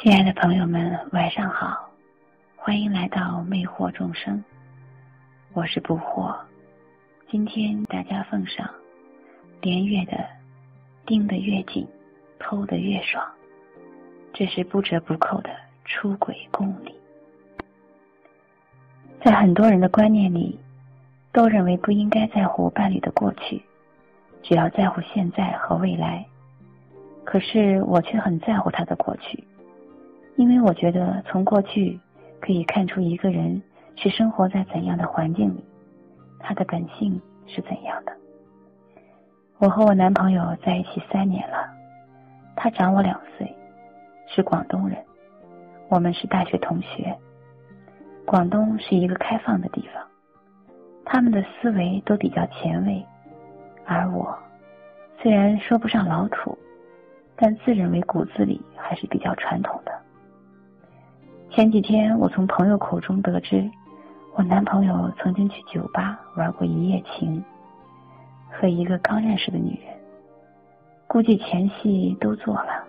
亲爱的朋友们，晚上好，欢迎来到魅惑众生，我是不惑。今天大家奉上连月的盯得越紧，偷得越爽，这是不折不扣的出轨公理。在很多人的观念里，都认为不应该在乎伴侣的过去，只要在乎现在和未来。可是我却很在乎他的过去，因为我觉得从过去可以看出一个人是生活在怎样的环境里，他的本性是怎样的。我和我男朋友在一起三年了，他长我两岁，是广东人，我们是大学同学。广东是一个开放的地方，他们的思维都比较前卫，而我虽然说不上老土。但自认为骨子里还是比较传统的。前几天我从朋友口中得知，我男朋友曾经去酒吧玩过一夜情，和一个刚认识的女人，估计前戏都做了，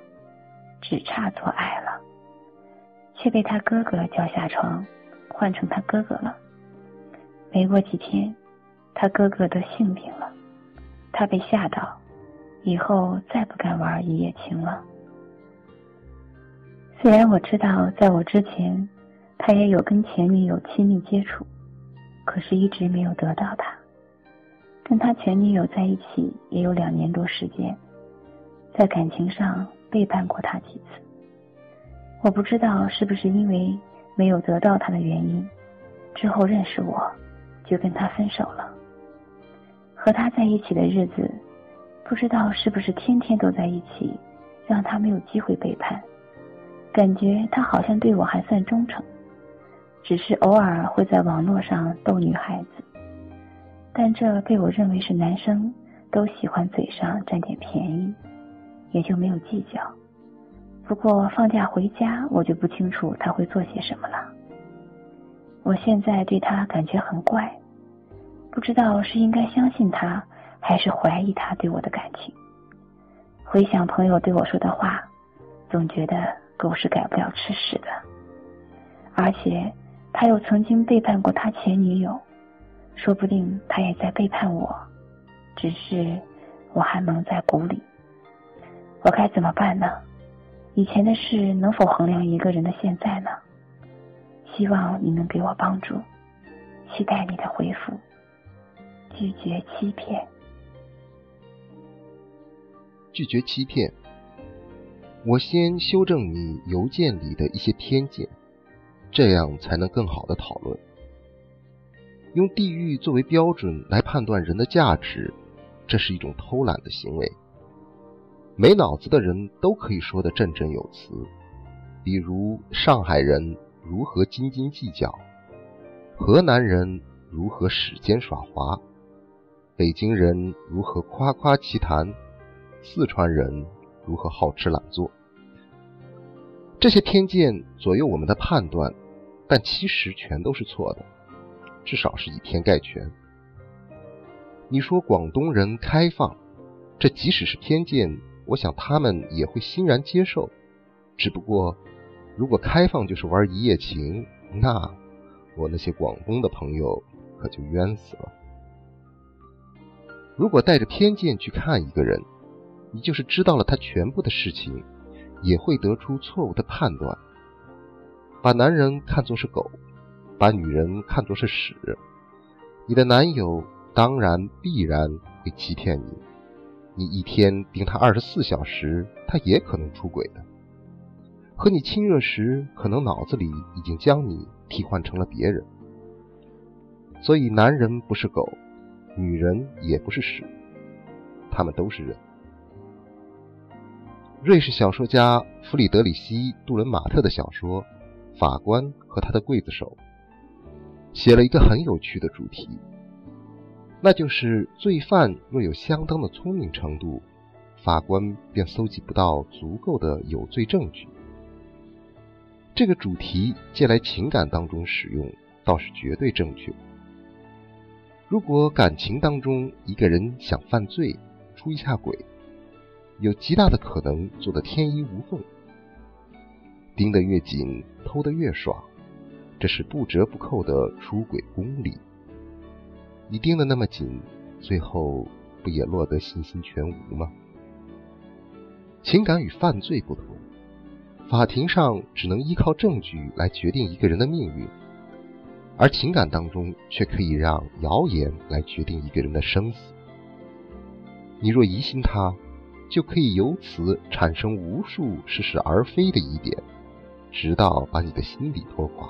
只差做爱了，却被他哥哥叫下床，换成他哥哥了。没过几天，他哥哥得性病了，他被吓到。以后再不敢玩一夜情了。虽然我知道，在我之前，他也有跟前女友亲密接触，可是一直没有得到他。跟他前女友在一起也有两年多时间，在感情上背叛过他几次。我不知道是不是因为没有得到他的原因，之后认识我，就跟他分手了。和他在一起的日子。不知道是不是天天都在一起，让他没有机会背叛。感觉他好像对我还算忠诚，只是偶尔会在网络上逗女孩子。但这被我认为是男生都喜欢嘴上占点便宜，也就没有计较。不过放假回家，我就不清楚他会做些什么了。我现在对他感觉很怪，不知道是应该相信他。还是怀疑他对我的感情。回想朋友对我说的话，总觉得狗是改不了吃屎的。而且他又曾经背叛过他前女友，说不定他也在背叛我，只是我还蒙在鼓里。我该怎么办呢？以前的事能否衡量一个人的现在呢？希望你能给我帮助，期待你的回复。拒绝欺骗。拒绝欺骗。我先修正你邮件里的一些偏见，这样才能更好的讨论。用地域作为标准来判断人的价值，这是一种偷懒的行为。没脑子的人都可以说的振振有词，比如上海人如何斤斤计较，河南人如何使奸耍滑，北京人如何夸夸其谈。四川人如何好吃懒做？这些偏见左右我们的判断，但其实全都是错的，至少是以偏概全。你说广东人开放，这即使是偏见，我想他们也会欣然接受。只不过，如果开放就是玩一夜情，那我那些广东的朋友可就冤死了。如果带着偏见去看一个人，你就是知道了他全部的事情，也会得出错误的判断。把男人看作是狗，把女人看作是屎。你的男友当然必然会欺骗你。你一天盯他二十四小时，他也可能出轨的。和你亲热时，可能脑子里已经将你替换成了别人。所以，男人不是狗，女人也不是屎，他们都是人。瑞士小说家弗里德里希·杜伦马特的小说《法官和他的刽子手》写了一个很有趣的主题，那就是罪犯若有相当的聪明程度，法官便搜集不到足够的有罪证据。这个主题借来情感当中使用，倒是绝对正确。如果感情当中一个人想犯罪，出一下轨。有极大的可能做得天衣无缝。盯得越紧，偷得越爽，这是不折不扣的出轨公理。你盯得那么紧，最后不也落得信心全无吗？情感与犯罪不同，法庭上只能依靠证据来决定一个人的命运，而情感当中却可以让谣言来决定一个人的生死。你若疑心他，就可以由此产生无数似是而非的疑点，直到把你的心理拖垮。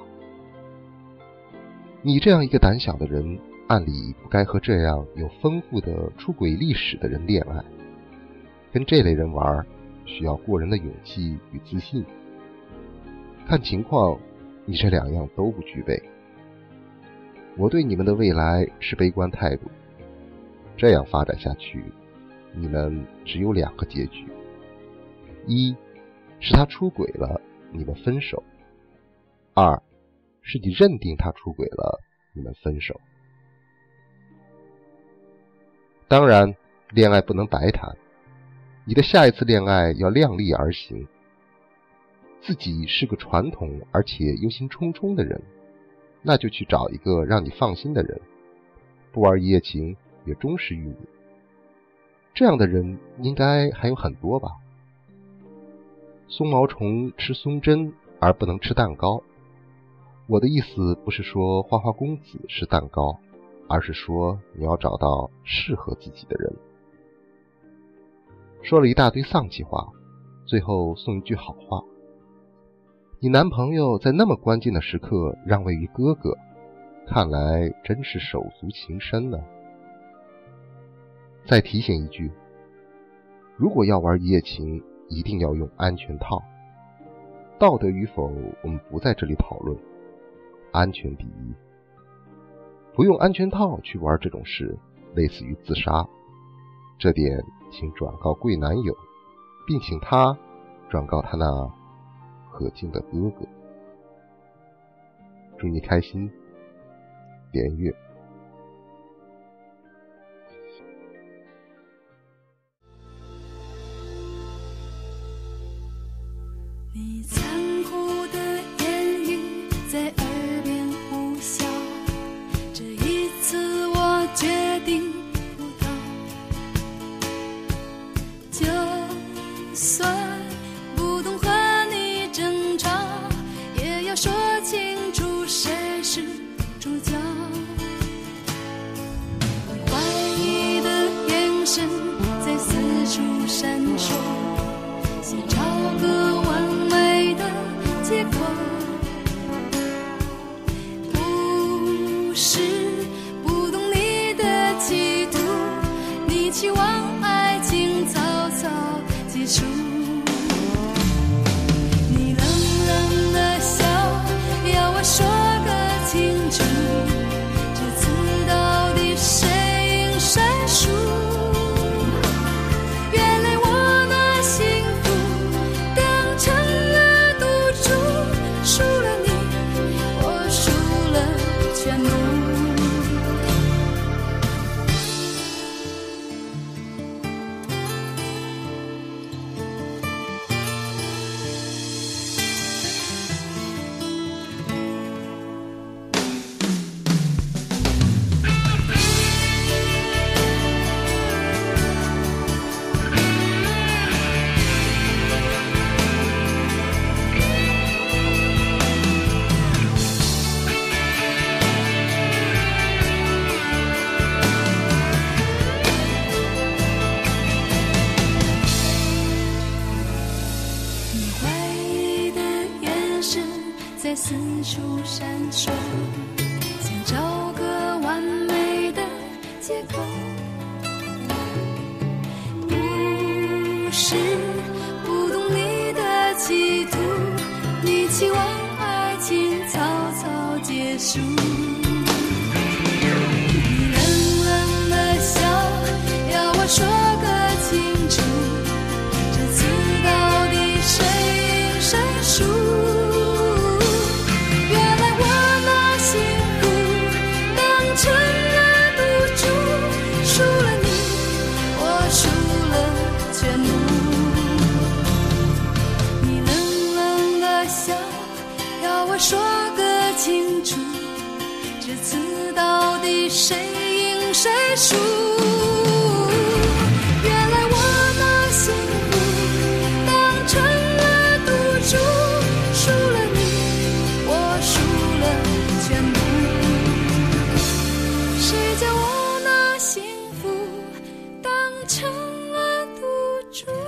你这样一个胆小的人，按理不该和这样有丰富的出轨历史的人恋爱。跟这类人玩，需要过人的勇气与自信。看情况，你这两样都不具备。我对你们的未来是悲观态度。这样发展下去。你们只有两个结局：一是他出轨了，你们分手；二是你认定他出轨了，你们分手。当然，恋爱不能白谈，你的下一次恋爱要量力而行。自己是个传统而且忧心忡忡的人，那就去找一个让你放心的人，不玩一夜情，也忠实于你。这样的人应该还有很多吧？松毛虫吃松针而不能吃蛋糕。我的意思不是说花花公子是蛋糕，而是说你要找到适合自己的人。说了一大堆丧气话，最后送一句好话：你男朋友在那么关键的时刻让位于哥哥，看来真是手足情深呢。再提醒一句：如果要玩一夜情，一定要用安全套。道德与否，我们不在这里讨论。安全第一。不用安全套去玩这种事，类似于自杀。这点请转告贵男友，并请他转告他那可敬的哥哥。祝你开心，连月。是是不懂你的企图，你期望爱情草草结束。说个清楚这次到底谁赢谁输？原来我把幸福当成了赌注输了你我输了全部谁叫我那幸福当成了赌注。